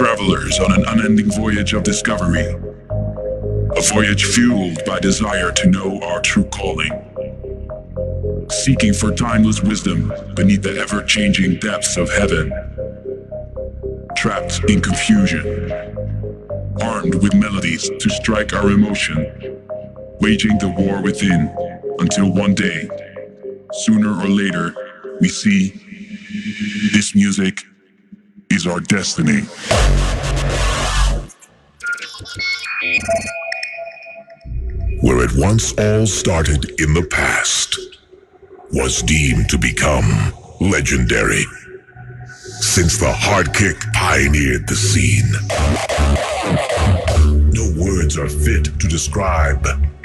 travelers on an unending voyage of discovery. A voyage fueled by desire to know our true calling. Seeking for timeless wisdom beneath the ever changing depths of heaven. Trapped in confusion. Armed with melodies to strike our emotion. Waging the war within until one day, sooner or later, we see this music is our destiny. Where it once all started in the past was deemed to become legendary. Since the hard kick pioneered the scene, no words are fit to describe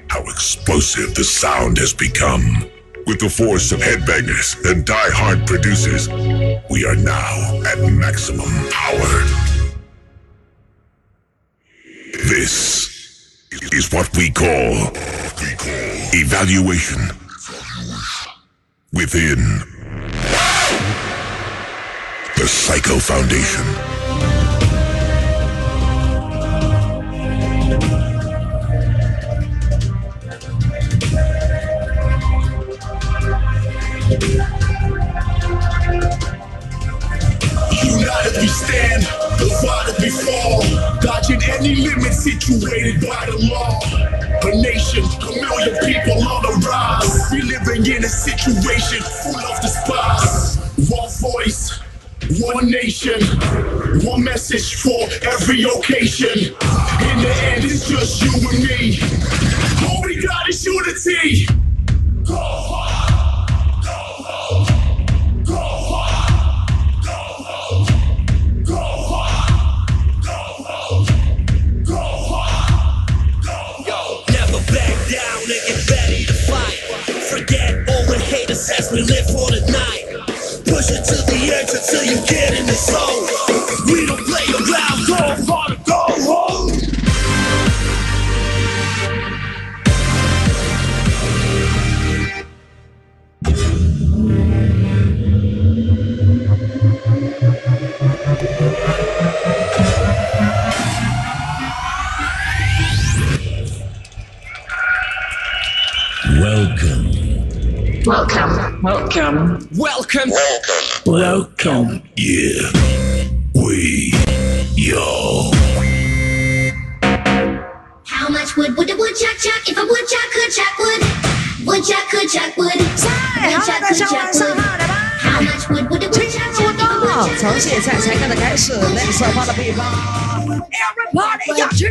how explosive the sound has become. With the force of headbangers and die-hard producers, we are now at maximum power. This is what we call evaluation within the Psycho Foundation. United we stand, divided we fall. Dodging any limit situated by the law. A nation, a million people on the rise. We living in a situation full of despise. One voice, one nation, one message for every occasion. In the end, it's just you and me. All we got is unity. Go hard. this as we live for the night. Push it to the edge until you get in the zone. We don't play around, go harder. Welcome. Welcome. Welcome. Welcome. Yeah. We. Yo. How much wood would a woodchuck chuck if a woodchuck could chuck wood? Woodchuck could chuck wood. 嗨，好，大家晚上好，来吧。 How much wood would a 今 woodchuck 天的 chuck 活 if a 动 woodchuck 从 could 现 chuck 在才 wood? 刚的开始，let's 发的地方，everybody 要起来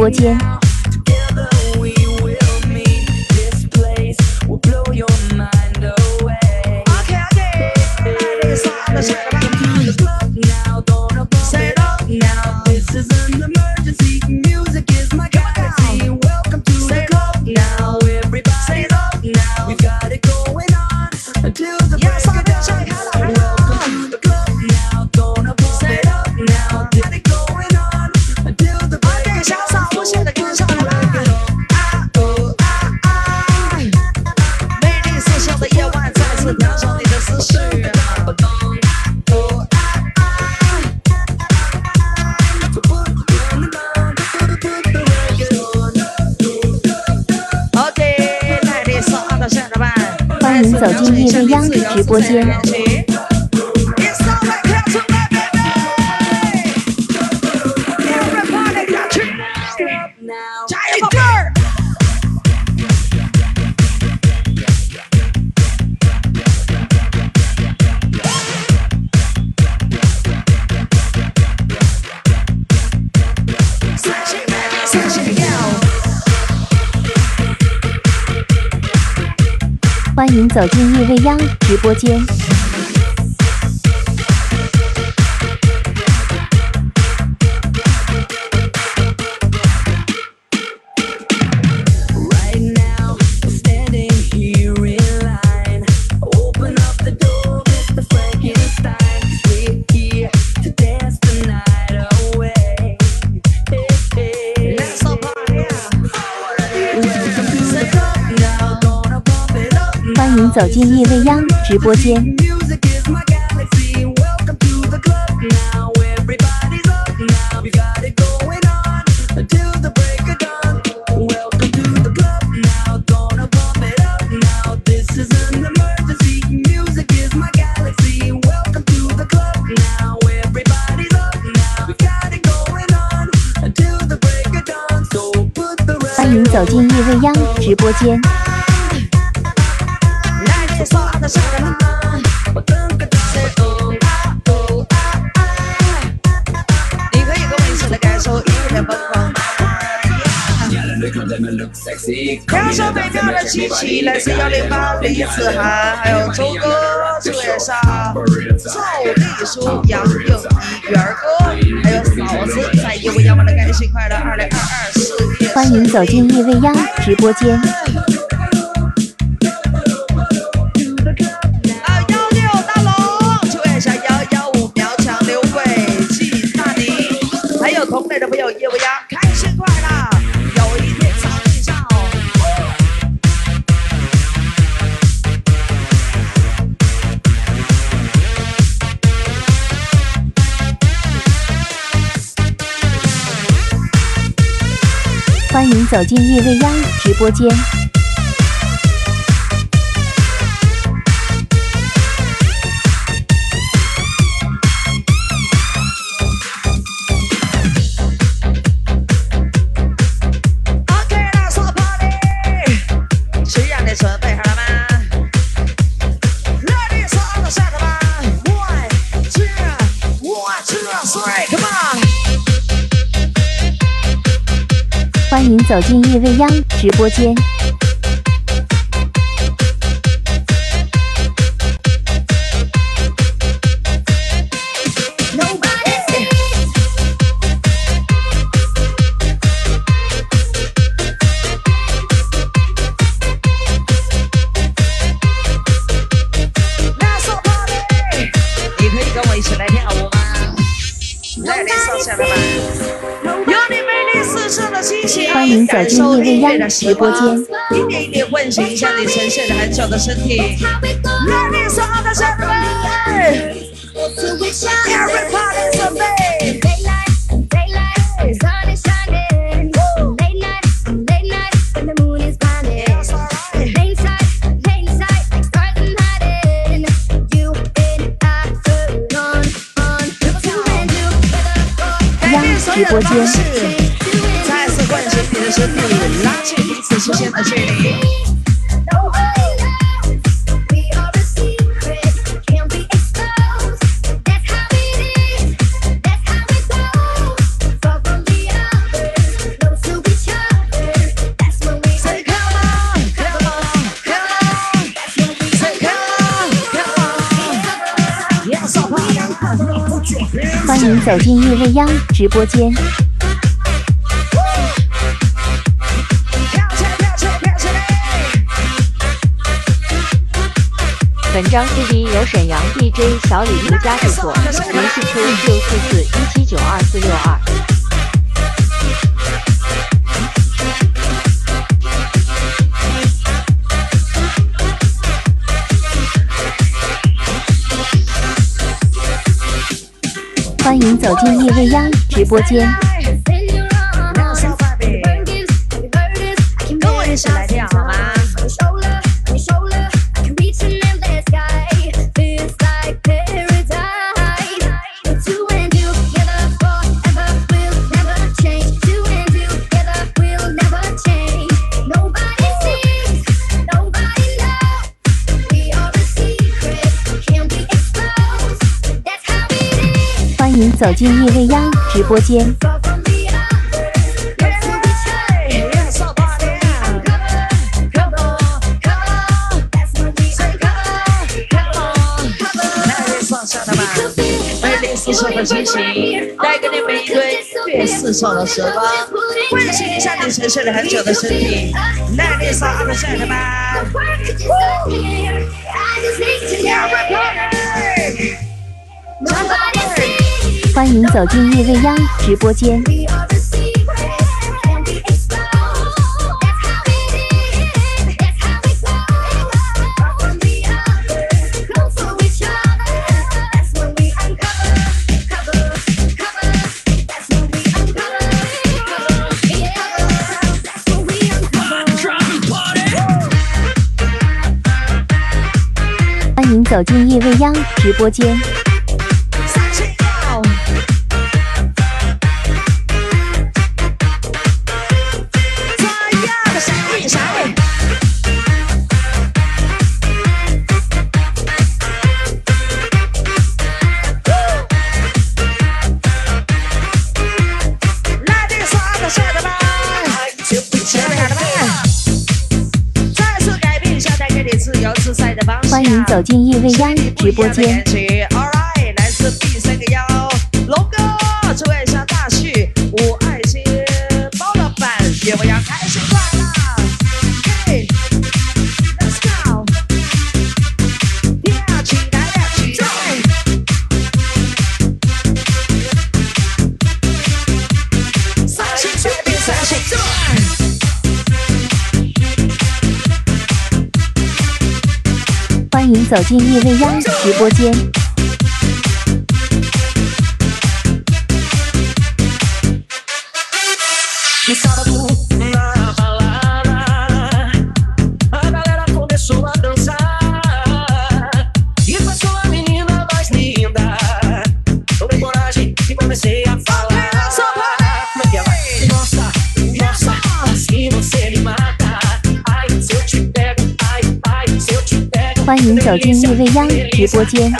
播间。我先。走进叶未央直播间。欢迎走进叶未央直播间。要说美妙的机器，来是幺零八李子涵，还有周哥、朱岩莎、赵丽舒、杨应一、元哥，还有嫂子。在夜未央，我的开心快乐二零二二四。欢迎走进夜未央直播间。走进夜未央直播间。走进叶未央直播间。感受音乐的直播间。一点一点唤醒一下你沉睡了很久的身体。呀，直播间。欢迎走进叶未央直播间。本章 c d 由沈阳 DJ 小李独家制作，联系 QQ 四四一七九二四六二。欢迎走进叶未央直播间。您走进夜未央直播间。四四的惊喜，带给你们一堆最时尚的时光，唤醒一下你沉睡了很久的身体。来，烈少，二哥，兄弟们，欢迎走进夜未央直播间。欢迎走进夜未央直播间。欢迎走进夜未央直播间。走进夜未央的直播间。欢迎走进叶未央直播间。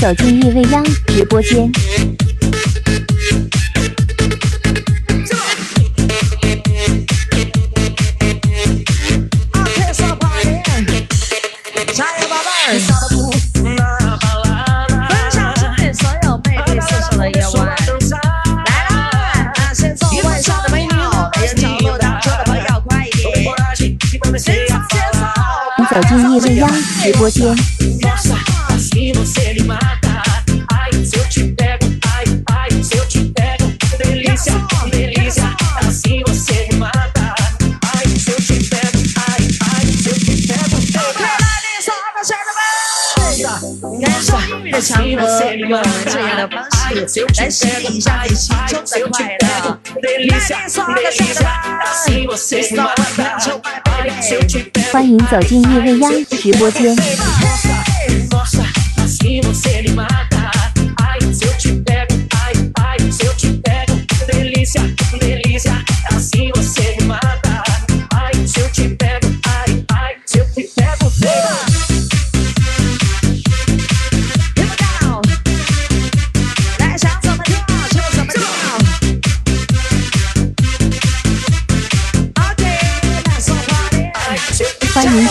走进叶未央直播间。走进各未央直播间。强们这样的方式来吸引一下你心中的快乐。我欢迎走进夜未央直播间。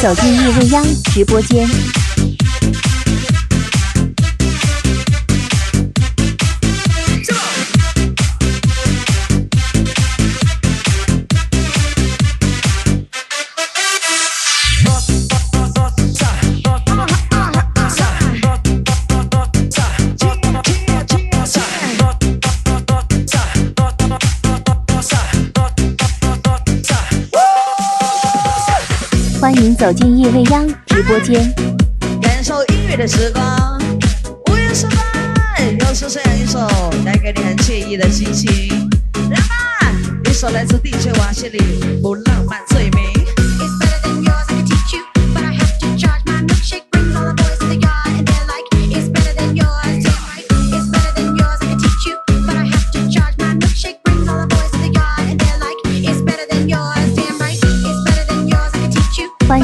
走进叶未央直播间。走进夜未央直播间，感受音乐的时光。五月十八，又是这样一首带给你很惬意的心情。浪漫，一首来自地球王心里不浪漫最。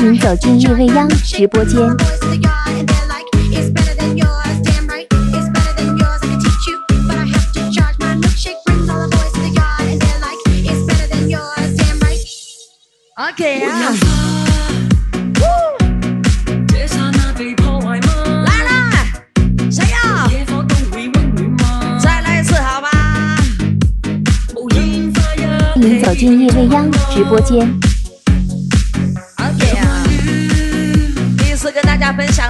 您走进叶未央直播间。OK 啊。来了，谁再来一次好您走进叶未央直播间。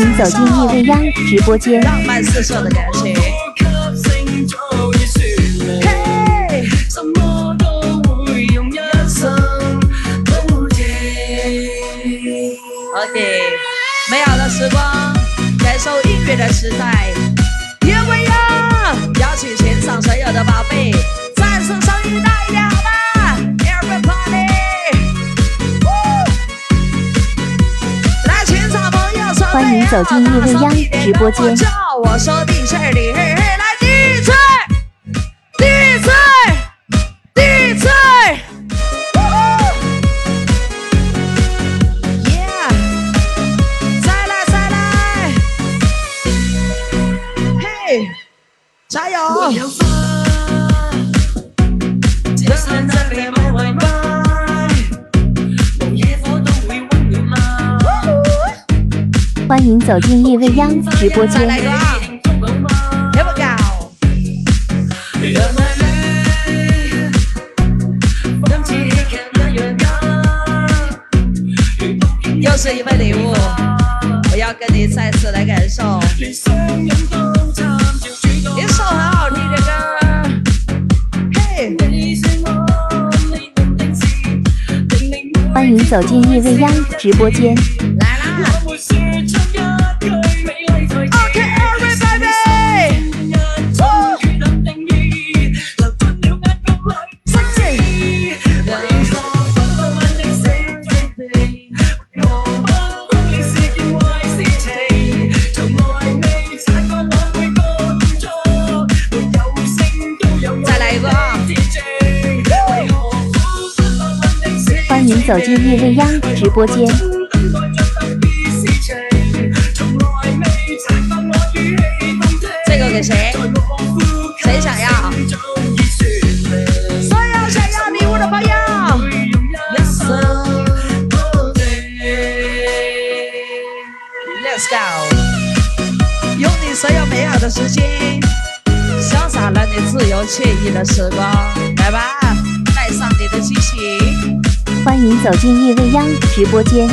欢迎走进夜未央直播间。浪漫好的，感情。美好的时光，感受音乐的时代。叶未央，邀请全场所有的宝贝。走进岳未央直播间。来，第一次，第一次，第一次，哇耶，再来，再来，嘿，加油！欢迎走进叶未央直播间。又是一份礼物，我要跟你再次来感受一首很好听的歌。嘿，欢迎走进叶未央直播间。走进叶未央直播间，这个给谁谁想要？所有想要礼物的朋友，Let's go，用你所有美好的时间，潇洒了你自由惬意的时光，来吧，带上你的惊喜。欢迎走进夜未央直播间。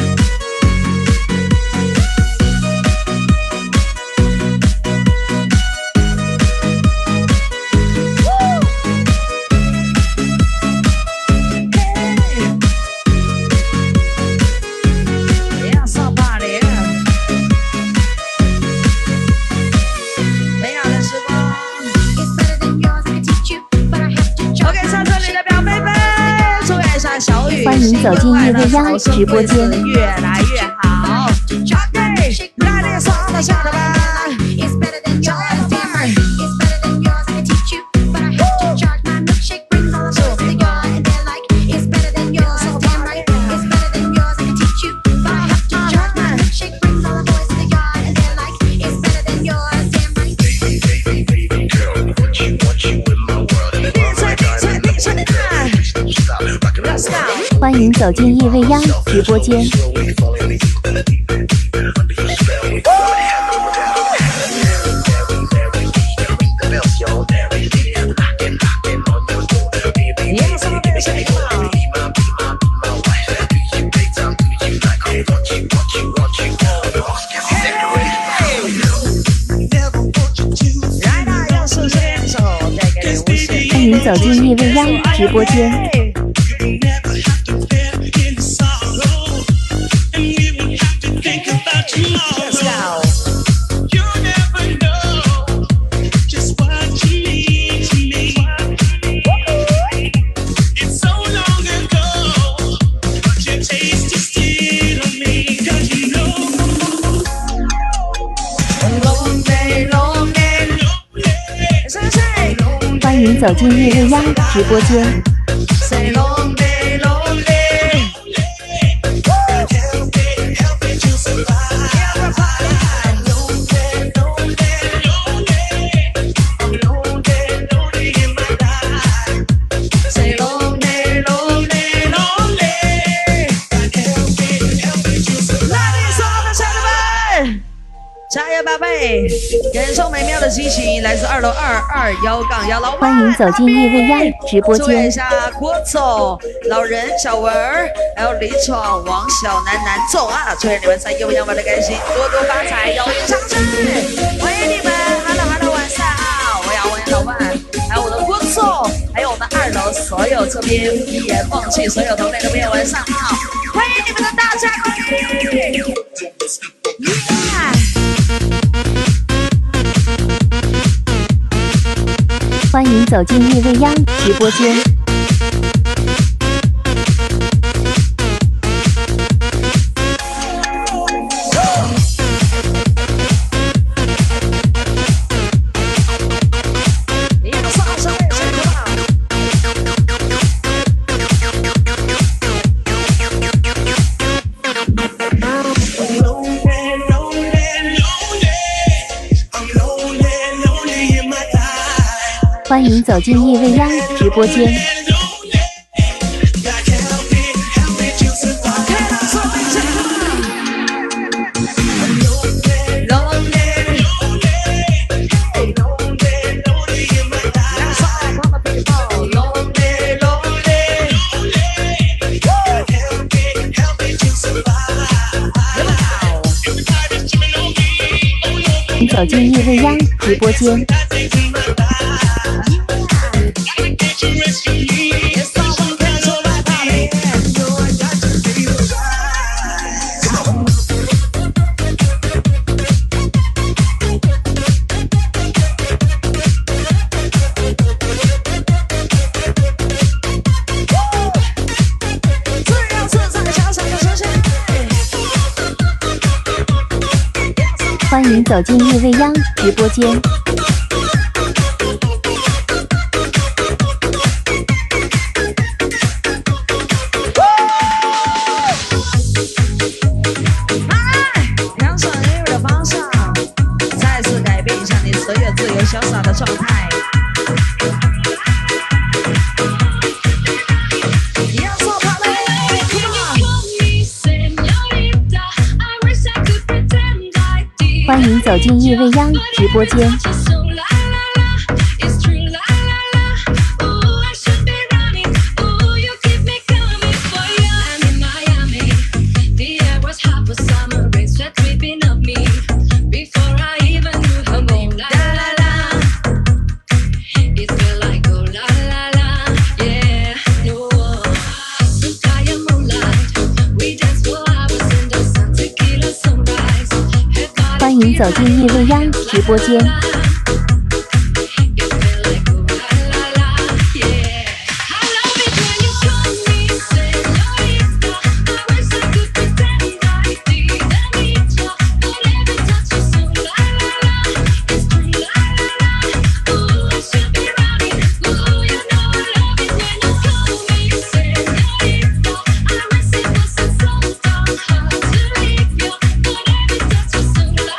欢迎走进夜未央直播间，越来越好。欢迎走进夜未央直播间。欢迎走进夜未央直播间。走进日日鸭直播间。感受美妙的心情，来自二楼二二幺杠幺老板。欢迎走进夜未央直播间。看一下郭总、老人、小文儿，还有李闯、王小楠楠总啊！祝愿你们在夜未央玩的开心，多多发财，友情长存。欢迎你们哈喽哈喽，晚上好！我要欢迎老板，还有我的郭总，还有我们二楼所有这边一眼望去所有同类的朋友晚上好！欢迎你们的大家。走进叶未央直播间。欢迎走进叶未央直播间。走进叶未央直播间。欢迎走进叶未央直播间。走进夜未央直播间。走进叶未央直播间。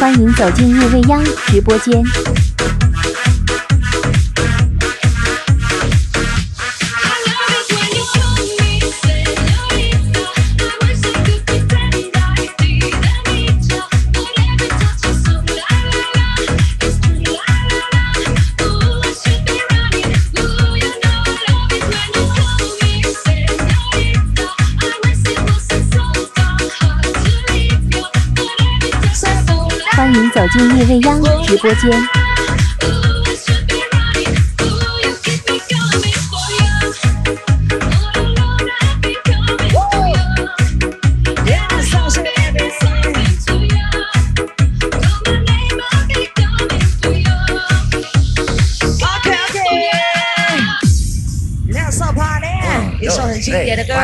欢迎走进叶未央直播间。夜未央直播间。a t 一首很经典的歌。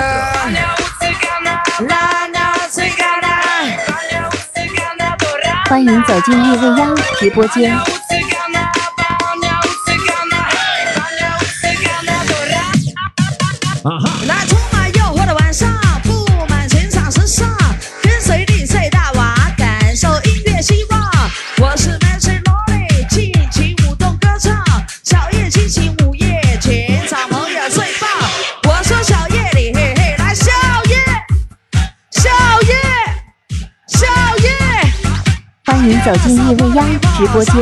欢迎走进叶未央直播间。走进夜未央直播间。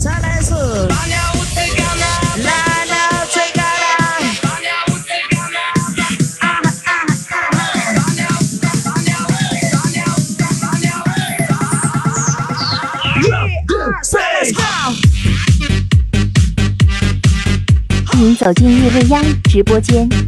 再来一次。欢迎走进叶未央直播间。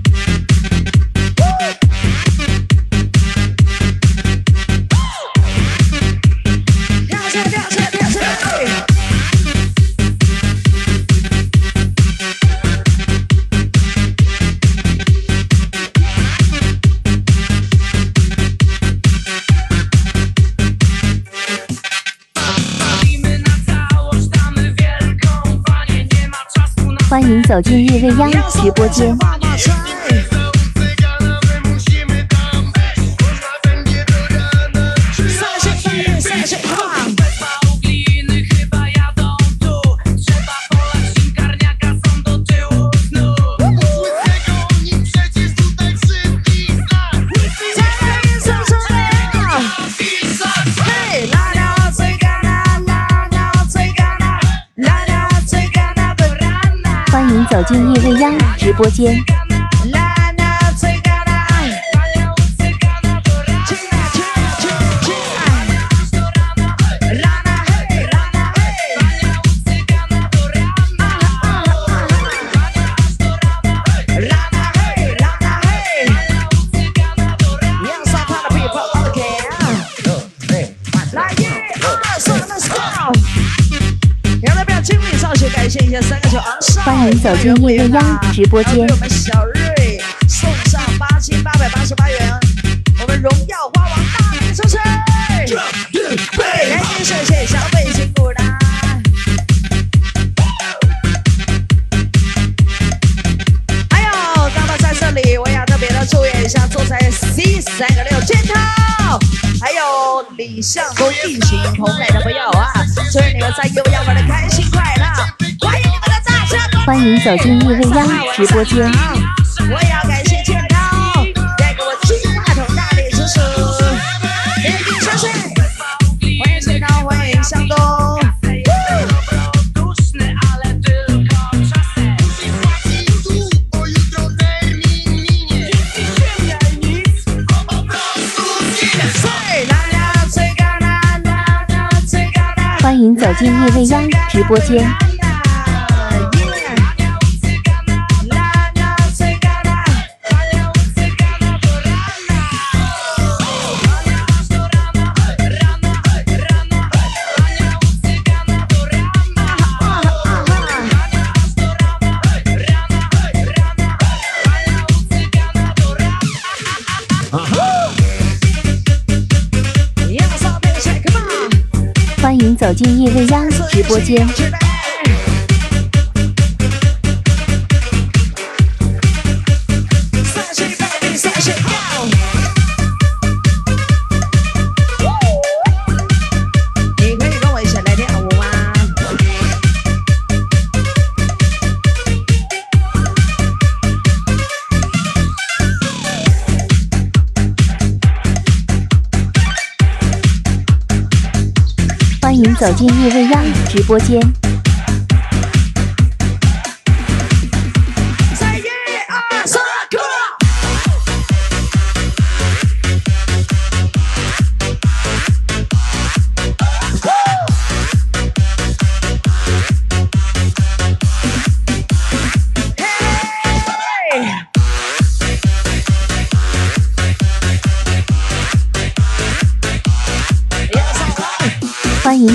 走进叶未央直播间。走进夜未央直播间。欢迎走进叶未央直播间。我们小瑞送上八千八百八十八元，我们荣耀花王大礼收收。感谢谢小贝辛苦啦。还有刚刚在这里，我也特别的祝愿一下，坐在 C 三个六金套。还有李向东、疫情红，来的朋友啊，祝愿你们在叶未玩的开。欢迎走进叶未央直播间。我要感谢健康，再给我金话筒大力支持。谢谢，欢迎健康，欢迎向东。欢迎走进叶未央直播间。今夜未央直播间。走进叶未央直播间。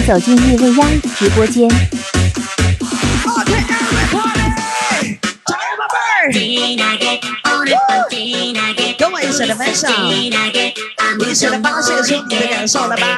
走进叶未央直播间，跟我一起来分享，一起的发泄出你的感受了吧。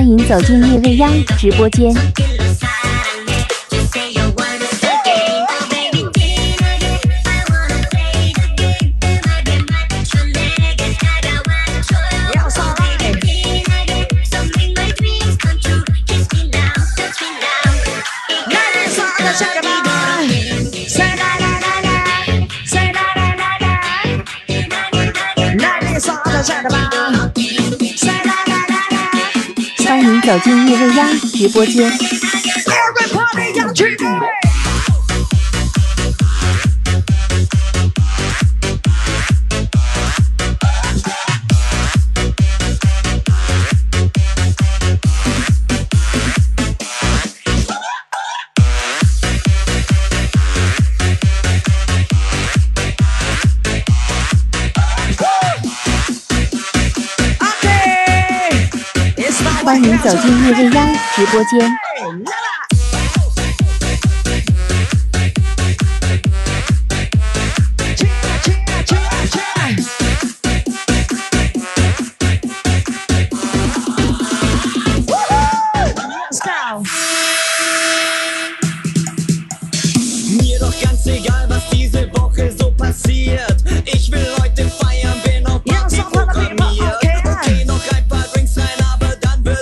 欢迎走进夜未央直播间。走进叶未央直播间。欢迎走进叶未央直播间。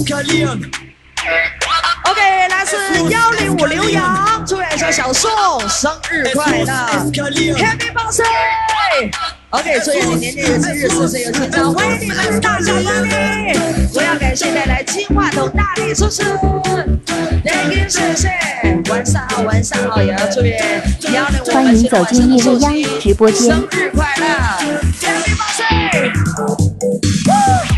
OK，那是幺零五刘洋，祝愿一下小宋生日快乐，h d a y OK，祝愿你年年今日事事有青欢迎你们大家努力。我要感谢带来金话筒大力支持。谢谢，晚上好，晚上好，也要祝愿幺零五欢迎走进叶未央直播间。生日快乐，Birthday！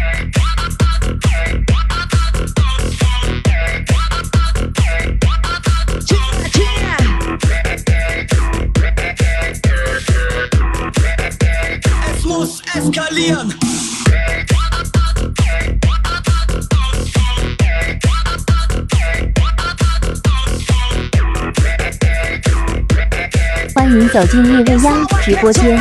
欢迎走进叶未央直播间。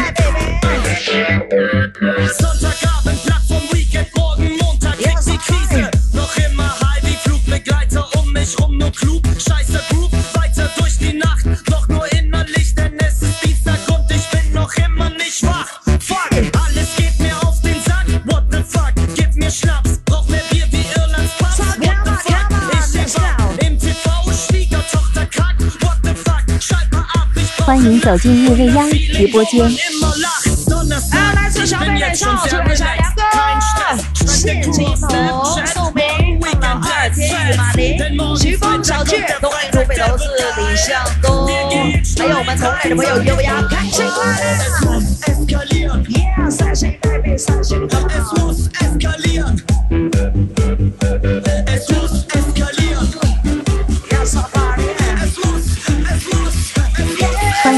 走进叶未央直播间。欢迎来自小贝贝少、诸葛小杨哥、谢金老罗、宋老二、天宇、马林、徐峰、小志，欢迎诸位投李向东。还有我们从来的朋友叶未央，开心啊！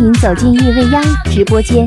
欢迎走进夜未央直播间。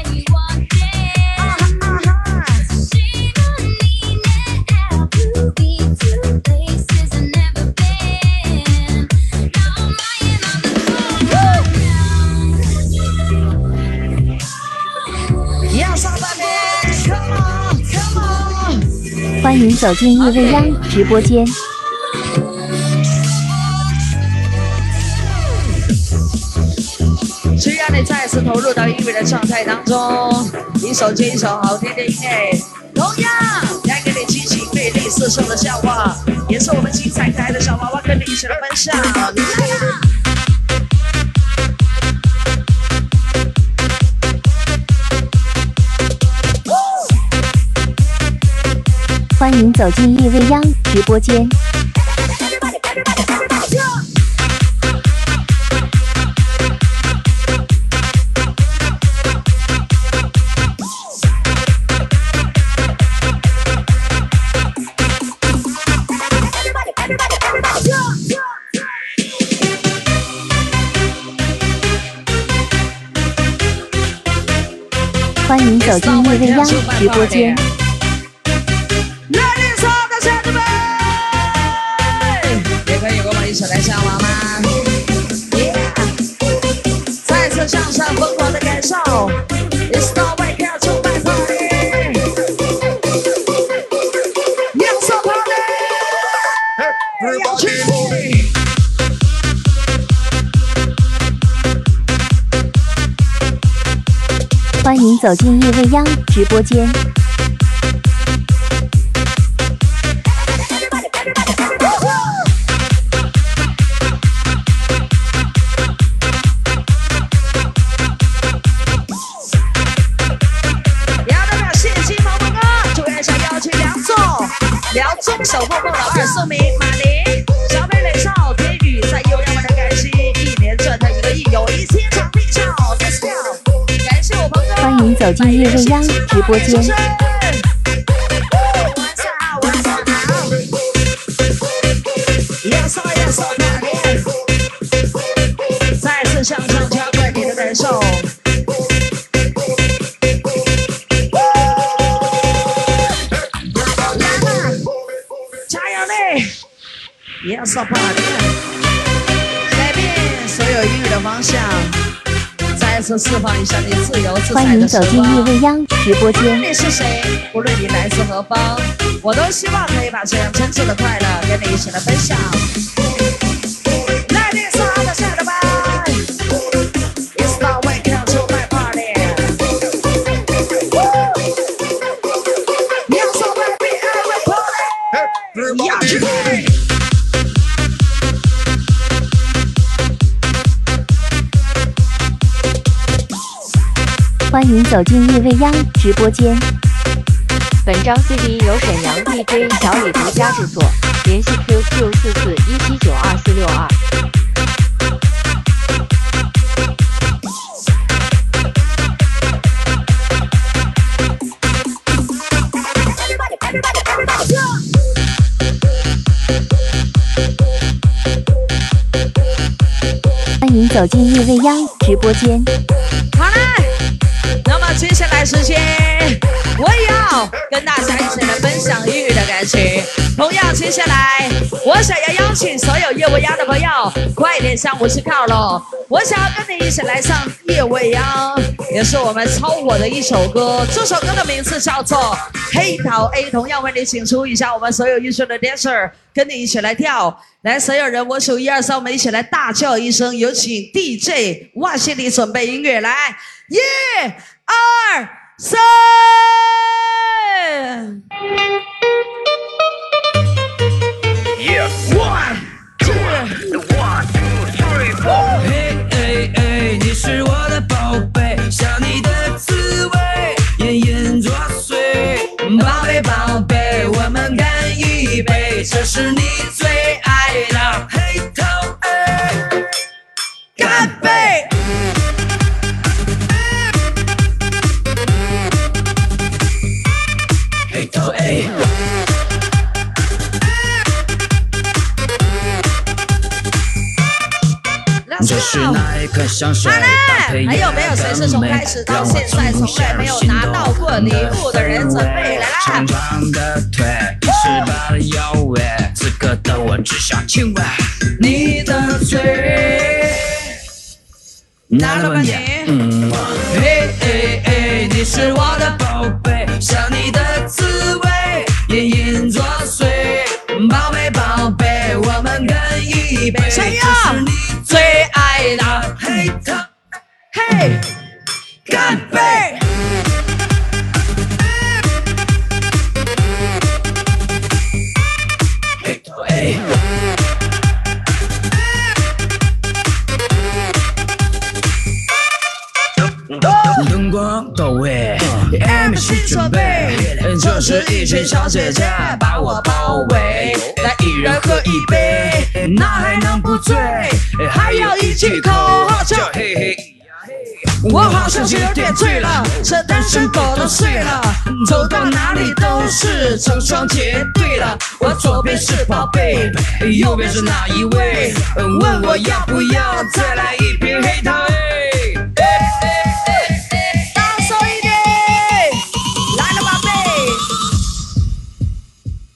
欢迎走进叶未央直播间。只要你再次投入到音乐的状态当中，一首接一首好听的音乐，同样带给你激情、魅力四射的笑话，也是我们七彩可爱的小娃娃跟你一起来分享。来呀！欢迎走进夜未央直播间。欢迎走进叶未央直播间。走进夜未央直播间。走进叶未央直播间，再次上你的受。加油嘞！Yes o 释放欢迎走进叶未央直播间。无论你是谁，无论你来自何方，我都希望可以把这样真挚的快乐跟你一起来分享。欢迎走进夜未央直播间。本章 C D 由沈阳 DJ 小李独家制作，联系 QQ 四四一七九二四六二。欢迎走进夜未央直播间。完接下来时间，我也要跟大家一起来分享音乐的感情。同样，接下来我想要邀请所有夜未央的朋友，快点上舞池跳喽！我想要跟你一起来唱《夜未央》，也是我们超火的一首歌。这首歌的名字叫做《黑桃 A》。同样，为你请出一下我们所有优秀的 Dancer，跟你一起来跳。来，所有人，我数一二，三，我们一起来大叫一声！有请 DJ，哇，西里准备音乐来，耶！are saved. 我包围，来一人喝一杯，那还能不醉？还要一起口号叫嘿嘿。我好像有点醉了，这单身狗都睡了，走到哪里都是成双结对了。我左边是宝贝，右边是哪一位？问我要不要再来一瓶黑桃？哎哎。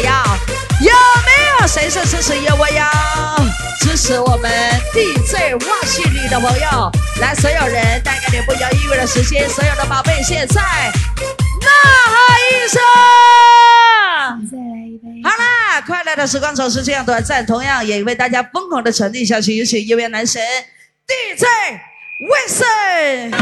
要有没有谁是支持一窝幺，支持我们 DJ 哇西里的朋友？来，所有人再给点不摇意味的时间。所有的宝贝现在呐喊一声，好啦，快乐的时光总是这样短暂。同样也为大家疯狂的传递下去。有请音乐男神 DJ 哇 a